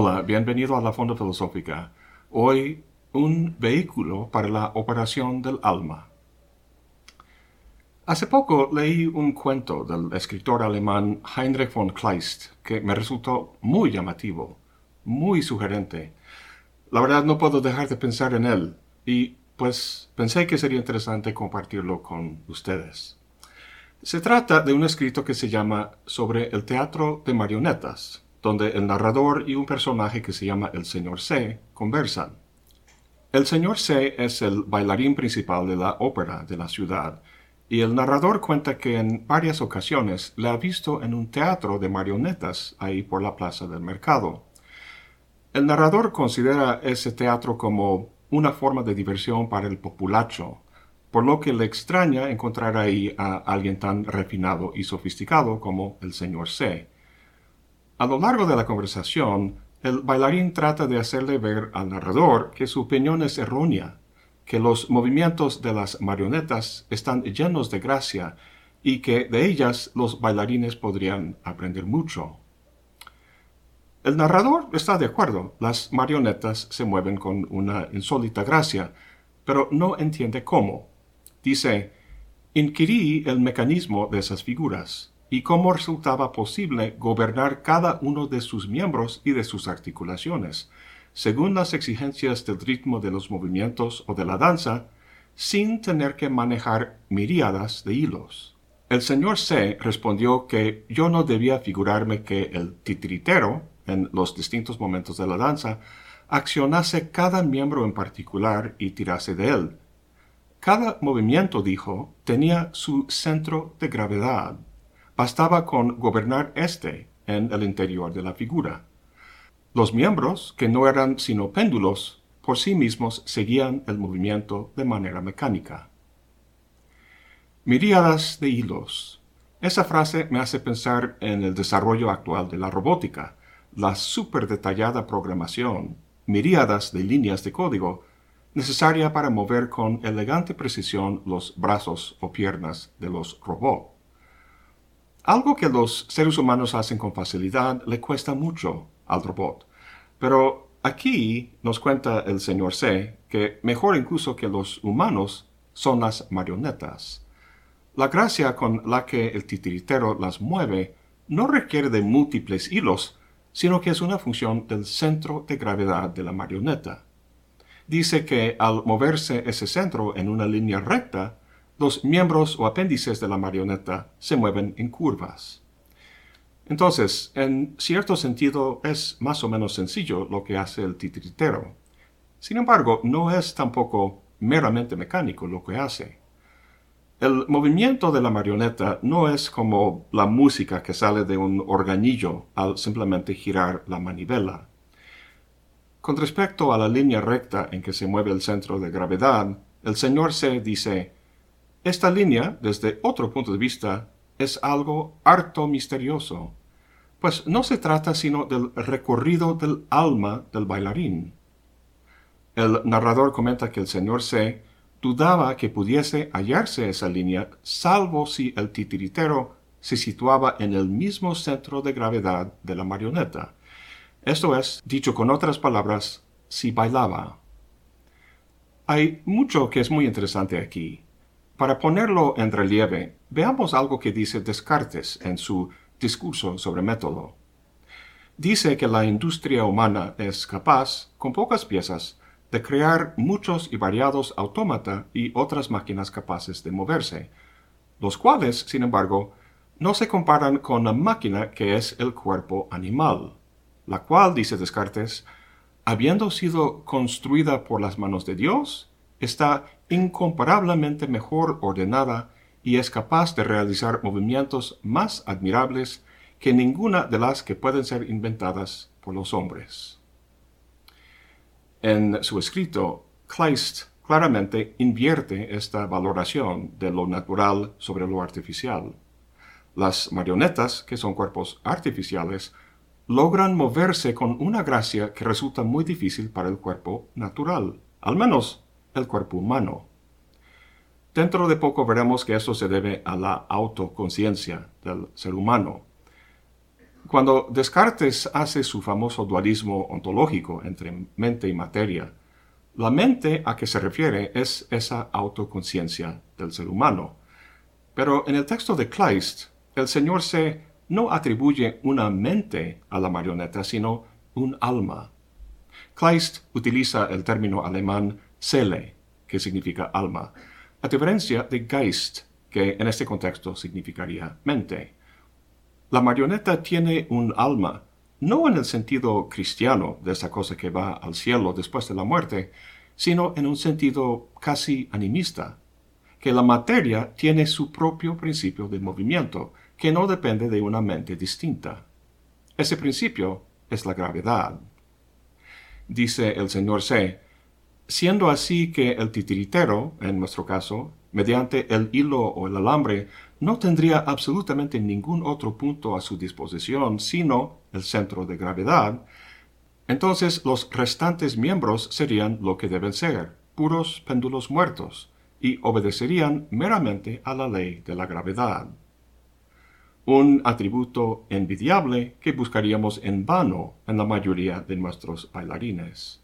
Hola, bienvenido a la Fonda Filosófica. Hoy, un vehículo para la operación del alma. Hace poco leí un cuento del escritor alemán Heinrich von Kleist que me resultó muy llamativo, muy sugerente. La verdad no puedo dejar de pensar en él y pues pensé que sería interesante compartirlo con ustedes. Se trata de un escrito que se llama Sobre el teatro de marionetas, donde el narrador y un personaje que se llama el señor C conversan. El señor C es el bailarín principal de la ópera de la ciudad, y el narrador cuenta que en varias ocasiones le ha visto en un teatro de marionetas ahí por la plaza del mercado. El narrador considera ese teatro como una forma de diversión para el populacho, por lo que le extraña encontrar ahí a alguien tan refinado y sofisticado como el señor C. A lo largo de la conversación, el bailarín trata de hacerle ver al narrador que su opinión es errónea, que los movimientos de las marionetas están llenos de gracia y que de ellas los bailarines podrían aprender mucho. El narrador está de acuerdo, las marionetas se mueven con una insólita gracia, pero no entiende cómo. Dice, inquirí el mecanismo de esas figuras y cómo resultaba posible gobernar cada uno de sus miembros y de sus articulaciones, según las exigencias del ritmo de los movimientos o de la danza, sin tener que manejar miríadas de hilos. El señor C respondió que yo no debía figurarme que el titiritero, en los distintos momentos de la danza, accionase cada miembro en particular y tirase de él. Cada movimiento, dijo, tenía su centro de gravedad, Bastaba con gobernar éste en el interior de la figura. Los miembros, que no eran sino péndulos, por sí mismos seguían el movimiento de manera mecánica. Miríadas de hilos. Esa frase me hace pensar en el desarrollo actual de la robótica, la súper detallada programación, miríadas de líneas de código, necesaria para mover con elegante precisión los brazos o piernas de los robots. Algo que los seres humanos hacen con facilidad le cuesta mucho al robot. Pero aquí nos cuenta el señor C que mejor incluso que los humanos son las marionetas. La gracia con la que el titiritero las mueve no requiere de múltiples hilos, sino que es una función del centro de gravedad de la marioneta. Dice que al moverse ese centro en una línea recta, los miembros o apéndices de la marioneta se mueven en curvas. Entonces, en cierto sentido, es más o menos sencillo lo que hace el titiritero. Sin embargo, no es tampoco meramente mecánico lo que hace. El movimiento de la marioneta no es como la música que sale de un organillo al simplemente girar la manivela. Con respecto a la línea recta en que se mueve el centro de gravedad, el señor C dice, esta línea, desde otro punto de vista, es algo harto misterioso, pues no se trata sino del recorrido del alma del bailarín. El narrador comenta que el señor C dudaba que pudiese hallarse esa línea, salvo si el titiritero se situaba en el mismo centro de gravedad de la marioneta. Esto es, dicho con otras palabras, si bailaba. Hay mucho que es muy interesante aquí. Para ponerlo en relieve, veamos algo que dice Descartes en su discurso sobre método. Dice que la industria humana es capaz, con pocas piezas, de crear muchos y variados autómata y otras máquinas capaces de moverse, los cuales, sin embargo, no se comparan con la máquina que es el cuerpo animal, la cual, dice Descartes, habiendo sido construida por las manos de Dios, está incomparablemente mejor ordenada y es capaz de realizar movimientos más admirables que ninguna de las que pueden ser inventadas por los hombres. En su escrito, Kleist claramente invierte esta valoración de lo natural sobre lo artificial. Las marionetas, que son cuerpos artificiales, logran moverse con una gracia que resulta muy difícil para el cuerpo natural, al menos el cuerpo humano. Dentro de poco veremos que esto se debe a la autoconciencia del ser humano. Cuando Descartes hace su famoso dualismo ontológico entre mente y materia, la mente a que se refiere es esa autoconciencia del ser humano. Pero en el texto de Kleist, el Señor se no atribuye una mente a la marioneta, sino un alma. Kleist utiliza el término alemán Seele, que significa alma, a diferencia de Geist, que en este contexto significaría mente. La marioneta tiene un alma, no en el sentido cristiano de esa cosa que va al cielo después de la muerte, sino en un sentido casi animista, que la materia tiene su propio principio de movimiento, que no depende de una mente distinta. Ese principio es la gravedad. Dice el señor C, siendo así que el titiritero, en nuestro caso, mediante el hilo o el alambre, no tendría absolutamente ningún otro punto a su disposición sino el centro de gravedad, entonces los restantes miembros serían lo que deben ser, puros péndulos muertos, y obedecerían meramente a la ley de la gravedad un atributo envidiable que buscaríamos en vano en la mayoría de nuestros bailarines.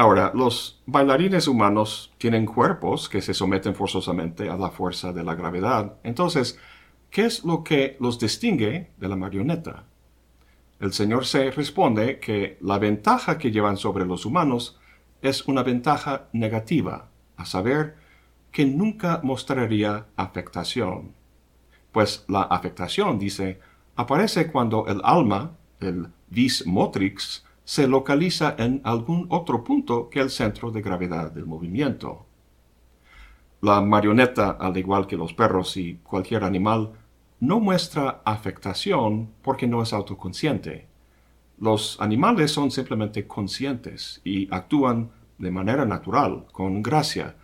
Ahora, los bailarines humanos tienen cuerpos que se someten forzosamente a la fuerza de la gravedad. Entonces, ¿qué es lo que los distingue de la marioneta? El señor se responde que la ventaja que llevan sobre los humanos es una ventaja negativa, a saber, que nunca mostraría afectación pues la afectación, dice, aparece cuando el alma, el vis motrix, se localiza en algún otro punto que el centro de gravedad del movimiento. La marioneta, al igual que los perros y cualquier animal, no muestra afectación porque no es autoconsciente. Los animales son simplemente conscientes y actúan de manera natural, con gracia,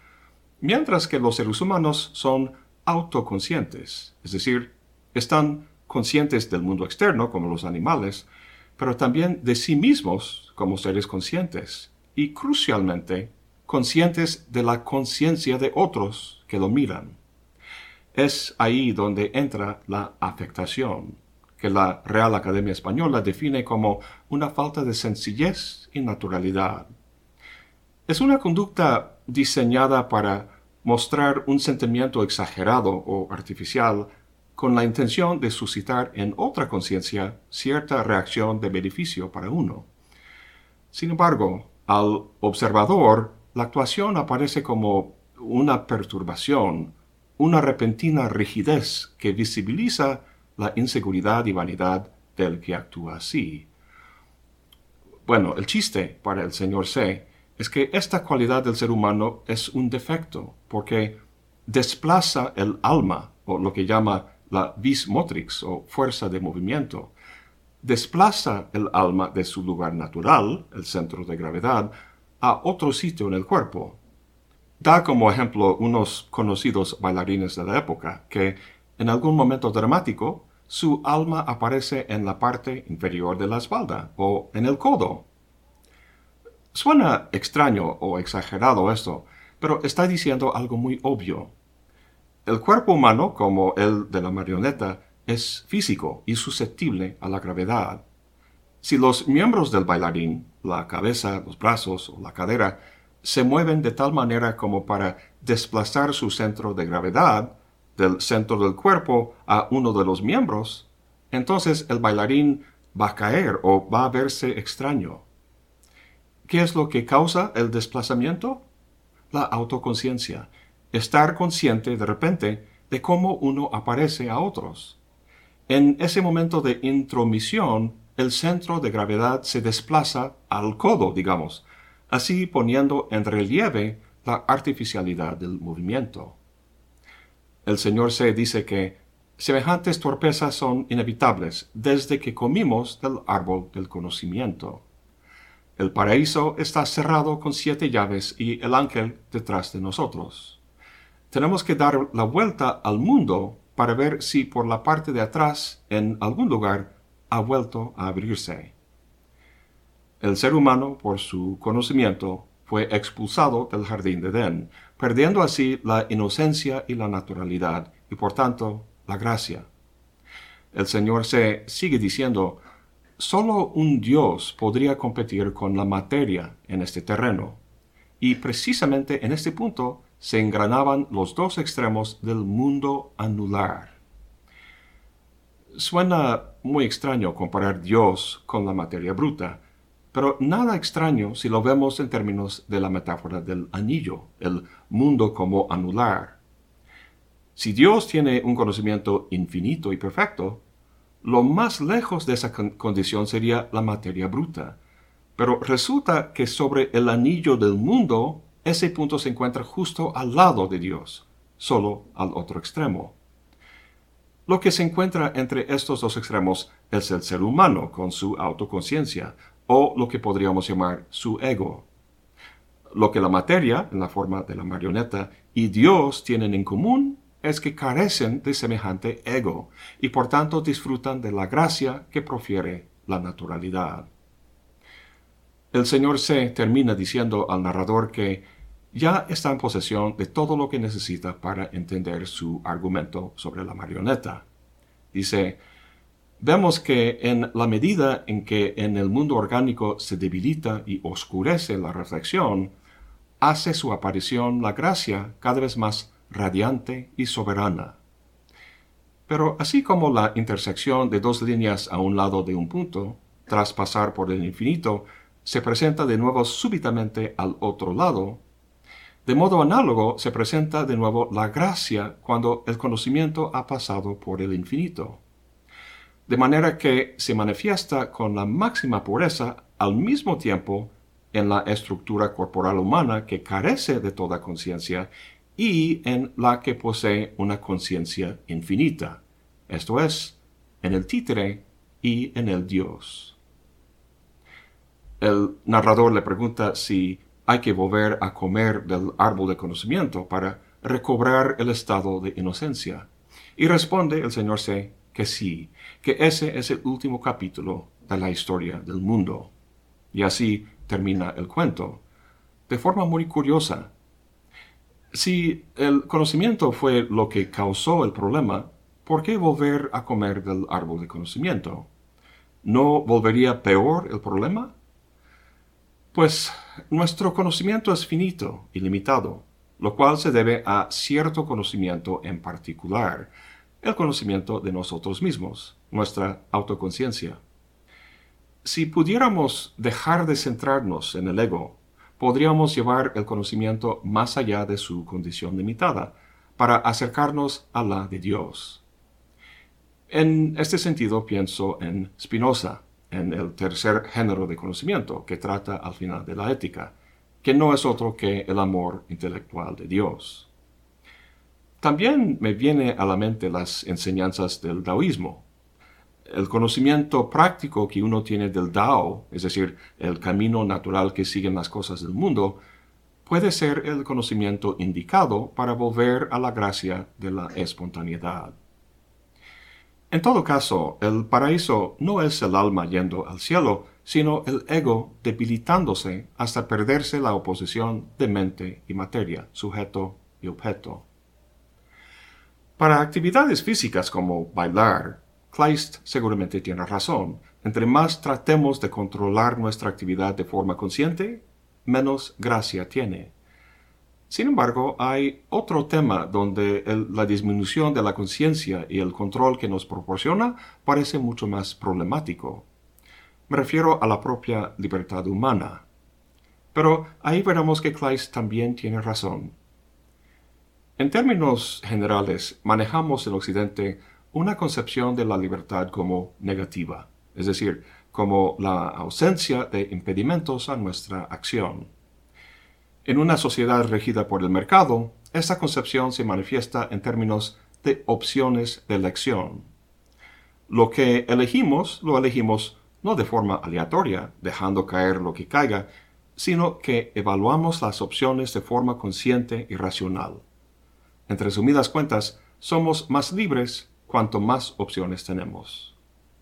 mientras que los seres humanos son autoconscientes, es decir, están conscientes del mundo externo como los animales, pero también de sí mismos como seres conscientes y crucialmente conscientes de la conciencia de otros que lo miran. Es ahí donde entra la afectación, que la Real Academia Española define como una falta de sencillez y naturalidad. Es una conducta diseñada para mostrar un sentimiento exagerado o artificial con la intención de suscitar en otra conciencia cierta reacción de beneficio para uno. Sin embargo, al observador, la actuación aparece como una perturbación, una repentina rigidez que visibiliza la inseguridad y vanidad del que actúa así. Bueno, el chiste para el señor C es que esta cualidad del ser humano es un defecto, porque desplaza el alma, o lo que llama la vis motrix, o fuerza de movimiento. Desplaza el alma de su lugar natural, el centro de gravedad, a otro sitio en el cuerpo. Da como ejemplo unos conocidos bailarines de la época, que en algún momento dramático su alma aparece en la parte inferior de la espalda o en el codo Suena extraño o exagerado esto, pero está diciendo algo muy obvio. El cuerpo humano, como el de la marioneta, es físico y susceptible a la gravedad. Si los miembros del bailarín, la cabeza, los brazos o la cadera, se mueven de tal manera como para desplazar su centro de gravedad del centro del cuerpo a uno de los miembros, entonces el bailarín va a caer o va a verse extraño. ¿Qué es lo que causa el desplazamiento? La autoconciencia. Estar consciente de repente de cómo uno aparece a otros. En ese momento de intromisión, el centro de gravedad se desplaza al codo, digamos, así poniendo en relieve la artificialidad del movimiento. El Señor se dice que semejantes torpezas son inevitables desde que comimos del árbol del conocimiento. El paraíso está cerrado con siete llaves y el ángel detrás de nosotros. Tenemos que dar la vuelta al mundo para ver si por la parte de atrás, en algún lugar, ha vuelto a abrirse. El ser humano, por su conocimiento, fue expulsado del jardín de Edén, perdiendo así la inocencia y la naturalidad, y por tanto la gracia. el Señor se sigue diciendo, solo un Dios podría competir con la materia en este terreno. Y precisamente en este punto se engranaban los dos extremos del mundo anular. Suena muy extraño comparar Dios con la materia bruta, pero nada extraño si lo vemos en términos de la metáfora del anillo, el mundo como anular. Si Dios tiene un conocimiento infinito y perfecto, lo más lejos de esa condición sería la materia bruta. Pero resulta que sobre el anillo del mundo, ese punto se encuentra justo al lado de Dios, solo al otro extremo. Lo que se encuentra entre estos dos extremos es el ser humano con su autoconciencia, o lo que podríamos llamar su ego. Lo que la materia, en la forma de la marioneta, y Dios tienen en común es que carecen de semejante ego y por tanto disfrutan de la gracia que profiere la naturalidad. El Señor C termina diciendo al narrador que ya está en posesión de todo lo que necesita para entender su argumento sobre la marioneta. Dice, vemos que en la medida en que en el mundo orgánico se debilita y oscurece la reflexión, hace su aparición la gracia cada vez más radiante y soberana. Pero así como la intersección de dos líneas a un lado de un punto, tras pasar por el infinito, se presenta de nuevo súbitamente al otro lado, de modo análogo se presenta de nuevo la gracia cuando el conocimiento ha pasado por el infinito. De manera que se manifiesta con la máxima pureza al mismo tiempo en la estructura corporal humana que carece de toda conciencia y en la que posee una conciencia infinita, esto es, en el títere y en el Dios. El narrador le pregunta si hay que volver a comer del árbol de conocimiento para recobrar el estado de inocencia. Y responde el señor C que sí, que ese es el último capítulo de la historia del mundo. Y así termina el cuento. De forma muy curiosa, si el conocimiento fue lo que causó el problema, ¿por qué volver a comer del árbol de conocimiento? ¿No volvería peor el problema? Pues nuestro conocimiento es finito y limitado, lo cual se debe a cierto conocimiento en particular, el conocimiento de nosotros mismos, nuestra autoconciencia. Si pudiéramos dejar de centrarnos en el ego podríamos llevar el conocimiento más allá de su condición limitada, para acercarnos a la de Dios. En este sentido pienso en Spinoza, en el tercer género de conocimiento que trata al final de la ética, que no es otro que el amor intelectual de Dios. También me viene a la mente las enseñanzas del taoísmo, el conocimiento práctico que uno tiene del Dao, es decir, el camino natural que siguen las cosas del mundo, puede ser el conocimiento indicado para volver a la gracia de la espontaneidad. En todo caso, el paraíso no es el alma yendo al cielo, sino el ego debilitándose hasta perderse la oposición de mente y materia, sujeto y objeto. Para actividades físicas como bailar, Kleist seguramente tiene razón. Entre más tratemos de controlar nuestra actividad de forma consciente, menos gracia tiene. Sin embargo, hay otro tema donde la disminución de la conciencia y el control que nos proporciona parece mucho más problemático. Me refiero a la propia libertad humana. Pero ahí veremos que Kleist también tiene razón. En términos generales, manejamos en Occidente una concepción de la libertad como negativa, es decir, como la ausencia de impedimentos a nuestra acción. En una sociedad regida por el mercado, esta concepción se manifiesta en términos de opciones de elección. Lo que elegimos, lo elegimos no de forma aleatoria, dejando caer lo que caiga, sino que evaluamos las opciones de forma consciente y racional. En resumidas cuentas, somos más libres cuanto más opciones tenemos.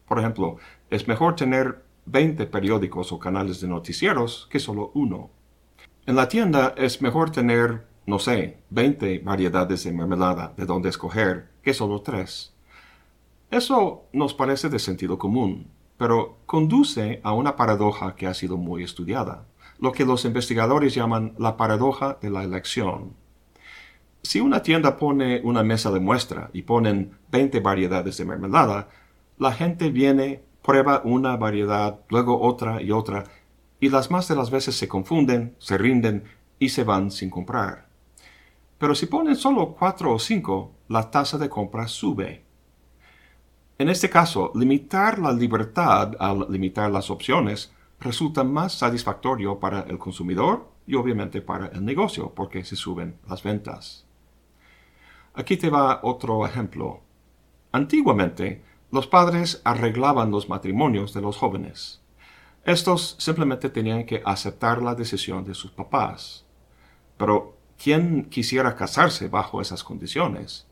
Por ejemplo, es mejor tener 20 periódicos o canales de noticieros que solo uno. En la tienda es mejor tener, no sé, 20 variedades de mermelada de donde escoger que solo tres. Eso nos parece de sentido común, pero conduce a una paradoja que ha sido muy estudiada, lo que los investigadores llaman la paradoja de la elección. Si una tienda pone una mesa de muestra y ponen 20 variedades de mermelada, la gente viene, prueba una variedad, luego otra y otra, y las más de las veces se confunden, se rinden y se van sin comprar. Pero si ponen solo cuatro o cinco, la tasa de compra sube. En este caso, limitar la libertad al limitar las opciones resulta más satisfactorio para el consumidor y obviamente para el negocio porque se suben las ventas. Aquí te va otro ejemplo. Antiguamente, los padres arreglaban los matrimonios de los jóvenes. Estos simplemente tenían que aceptar la decisión de sus papás. Pero, ¿quién quisiera casarse bajo esas condiciones?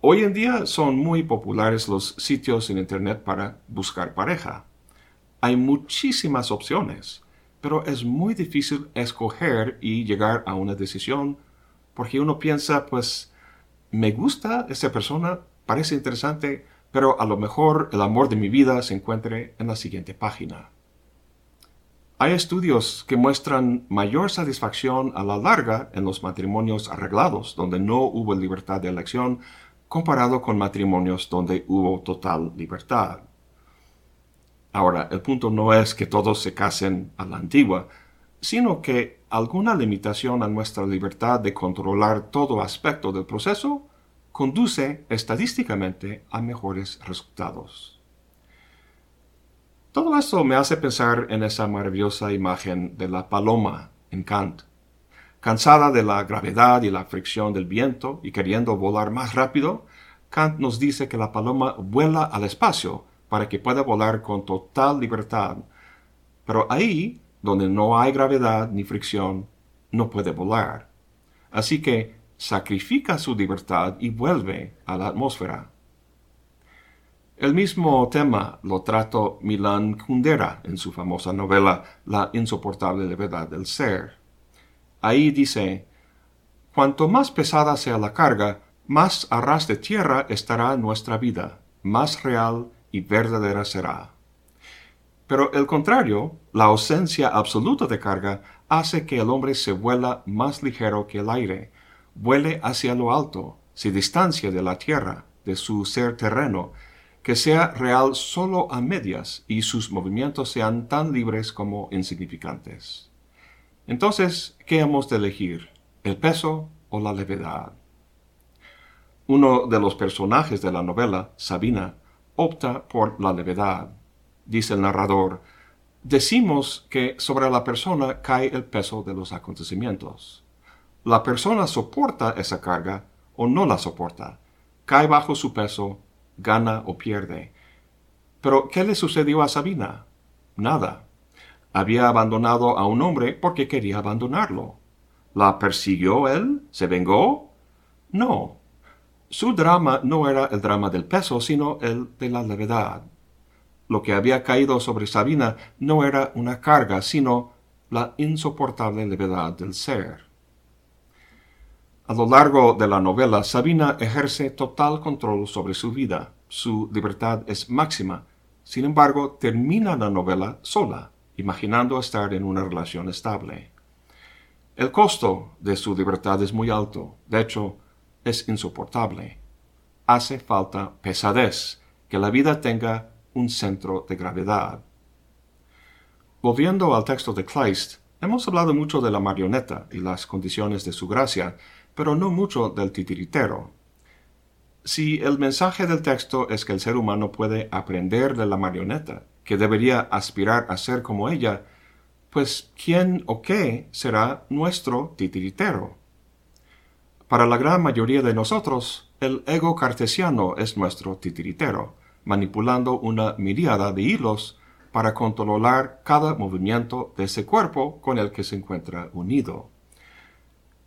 Hoy en día son muy populares los sitios en Internet para buscar pareja. Hay muchísimas opciones, pero es muy difícil escoger y llegar a una decisión porque uno piensa, pues, me gusta esa persona, parece interesante, pero a lo mejor el amor de mi vida se encuentre en la siguiente página. Hay estudios que muestran mayor satisfacción a la larga en los matrimonios arreglados, donde no hubo libertad de elección, comparado con matrimonios donde hubo total libertad. Ahora, el punto no es que todos se casen a la antigua, sino que alguna limitación a nuestra libertad de controlar todo aspecto del proceso conduce estadísticamente a mejores resultados. Todo esto me hace pensar en esa maravillosa imagen de la paloma en Kant. Cansada de la gravedad y la fricción del viento y queriendo volar más rápido, Kant nos dice que la paloma vuela al espacio para que pueda volar con total libertad. Pero ahí, donde no hay gravedad ni fricción, no puede volar. Así que sacrifica su libertad y vuelve a la atmósfera. El mismo tema lo trató Milan Kundera en su famosa novela La insoportable levedad del ser. Ahí dice, Cuanto más pesada sea la carga, más a ras de tierra estará nuestra vida, más real y verdadera será. Pero el contrario, la ausencia absoluta de carga, hace que el hombre se vuela más ligero que el aire, vuele hacia lo alto, se distancia de la tierra, de su ser terreno, que sea real solo a medias y sus movimientos sean tan libres como insignificantes. Entonces, ¿qué hemos de elegir? ¿El peso o la levedad? Uno de los personajes de la novela, Sabina, opta por la levedad. Dice el narrador, decimos que sobre la persona cae el peso de los acontecimientos. La persona soporta esa carga o no la soporta, cae bajo su peso, gana o pierde. Pero, ¿qué le sucedió a Sabina? Nada había abandonado a un hombre porque quería abandonarlo. ¿La persiguió él? ¿Se vengó? No. Su drama no era el drama del peso, sino el de la levedad. Lo que había caído sobre Sabina no era una carga, sino la insoportable levedad del ser. A lo largo de la novela, Sabina ejerce total control sobre su vida. Su libertad es máxima. Sin embargo, termina la novela sola imaginando estar en una relación estable. El costo de su libertad es muy alto, de hecho, es insoportable. Hace falta pesadez, que la vida tenga un centro de gravedad. Volviendo al texto de Kleist, hemos hablado mucho de la marioneta y las condiciones de su gracia, pero no mucho del titiritero. Si el mensaje del texto es que el ser humano puede aprender de la marioneta que debería aspirar a ser como ella, pues ¿quién o qué será nuestro titiritero? Para la gran mayoría de nosotros, el ego cartesiano es nuestro titiritero, manipulando una miríada de hilos para controlar cada movimiento de ese cuerpo con el que se encuentra unido.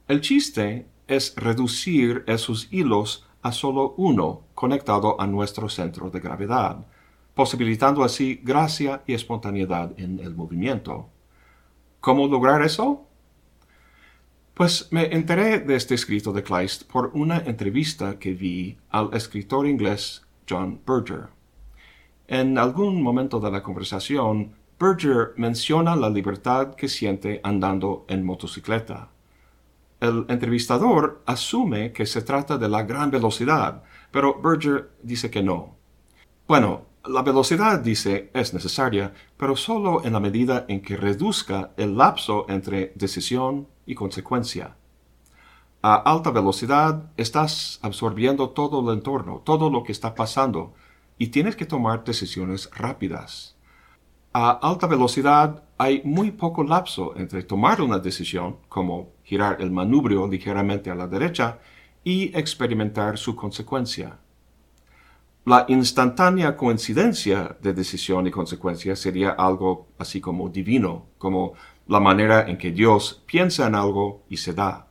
El chiste es reducir esos hilos a solo uno conectado a nuestro centro de gravedad, posibilitando así gracia y espontaneidad en el movimiento. ¿Cómo lograr eso? Pues me enteré de este escrito de Kleist por una entrevista que vi al escritor inglés John Berger. En algún momento de la conversación, Berger menciona la libertad que siente andando en motocicleta. El entrevistador asume que se trata de la gran velocidad, pero Berger dice que no. Bueno, la velocidad, dice, es necesaria, pero solo en la medida en que reduzca el lapso entre decisión y consecuencia. A alta velocidad estás absorbiendo todo el entorno, todo lo que está pasando, y tienes que tomar decisiones rápidas. A alta velocidad hay muy poco lapso entre tomar una decisión, como girar el manubrio ligeramente a la derecha, y experimentar su consecuencia. La instantánea coincidencia de decisión y consecuencia sería algo así como divino, como la manera en que Dios piensa en algo y se da.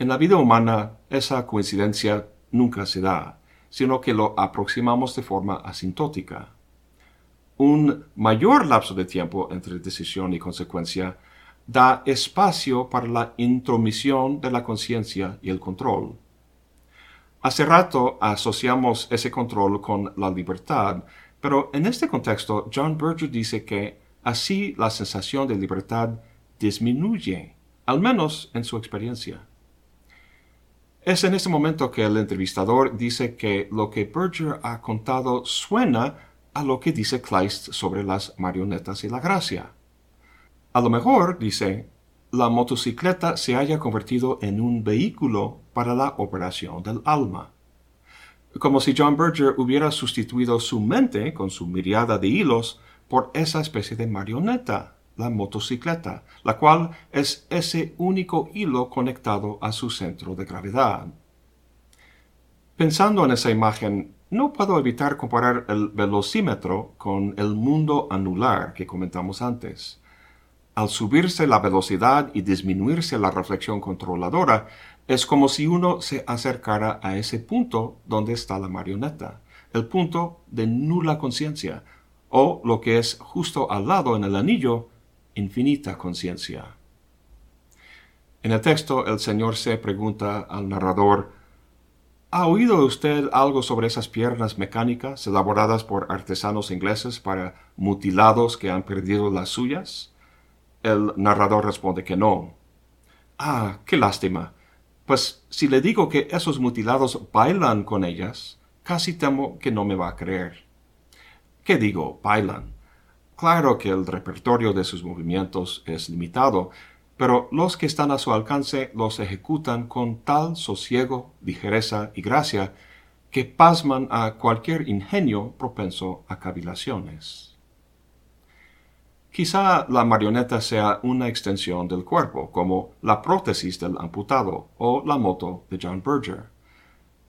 En la vida humana esa coincidencia nunca se da, sino que lo aproximamos de forma asintótica. Un mayor lapso de tiempo entre decisión y consecuencia da espacio para la intromisión de la conciencia y el control. Hace rato asociamos ese control con la libertad, pero en este contexto John Berger dice que así la sensación de libertad disminuye, al menos en su experiencia. Es en este momento que el entrevistador dice que lo que Berger ha contado suena a lo que dice Kleist sobre las marionetas y la gracia. A lo mejor, dice, la motocicleta se haya convertido en un vehículo para la operación del alma. Como si John Berger hubiera sustituido su mente con su miriada de hilos por esa especie de marioneta la motocicleta, la cual es ese único hilo conectado a su centro de gravedad. Pensando en esa imagen, no puedo evitar comparar el velocímetro con el mundo anular que comentamos antes. Al subirse la velocidad y disminuirse la reflexión controladora, es como si uno se acercara a ese punto donde está la marioneta, el punto de nula conciencia, o lo que es justo al lado en el anillo, infinita conciencia. En el texto el Señor se pregunta al narrador, ¿Ha oído usted algo sobre esas piernas mecánicas elaboradas por artesanos ingleses para mutilados que han perdido las suyas? El narrador responde que no. Ah, qué lástima. Pues si le digo que esos mutilados bailan con ellas, casi temo que no me va a creer. ¿Qué digo? Bailan. Claro que el repertorio de sus movimientos es limitado, pero los que están a su alcance los ejecutan con tal sosiego, ligereza y gracia que pasman a cualquier ingenio propenso a cavilaciones. Quizá la marioneta sea una extensión del cuerpo, como la prótesis del amputado o la moto de John Berger.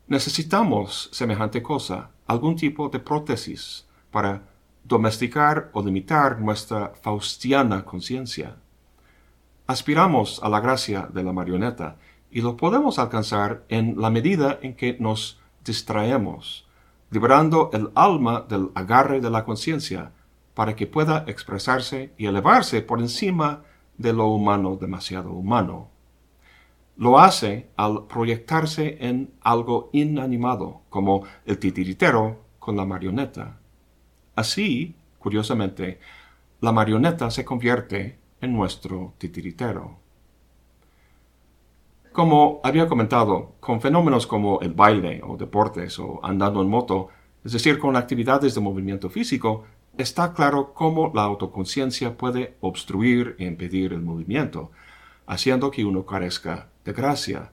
Necesitamos semejante cosa, algún tipo de prótesis, para domesticar o limitar nuestra faustiana conciencia. Aspiramos a la gracia de la marioneta y lo podemos alcanzar en la medida en que nos distraemos, liberando el alma del agarre de la conciencia para que pueda expresarse y elevarse por encima de lo humano demasiado humano. Lo hace al proyectarse en algo inanimado, como el titiritero con la marioneta. Así, curiosamente, la marioneta se convierte en nuestro titiritero. Como había comentado, con fenómenos como el baile o deportes o andando en moto, es decir, con actividades de movimiento físico, está claro cómo la autoconciencia puede obstruir e impedir el movimiento, haciendo que uno carezca de gracia.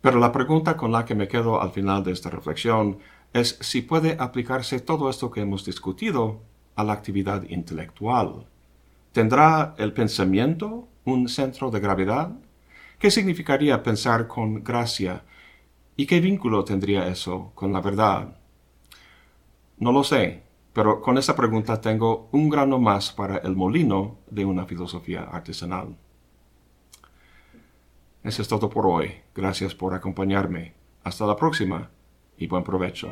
Pero la pregunta con la que me quedo al final de esta reflexión es si puede aplicarse todo esto que hemos discutido a la actividad intelectual. ¿Tendrá el pensamiento un centro de gravedad? ¿Qué significaría pensar con gracia? ¿Y qué vínculo tendría eso con la verdad? No lo sé, pero con esa pregunta tengo un grano más para el molino de una filosofía artesanal. Eso es todo por hoy. Gracias por acompañarme. Hasta la próxima y buen provecho.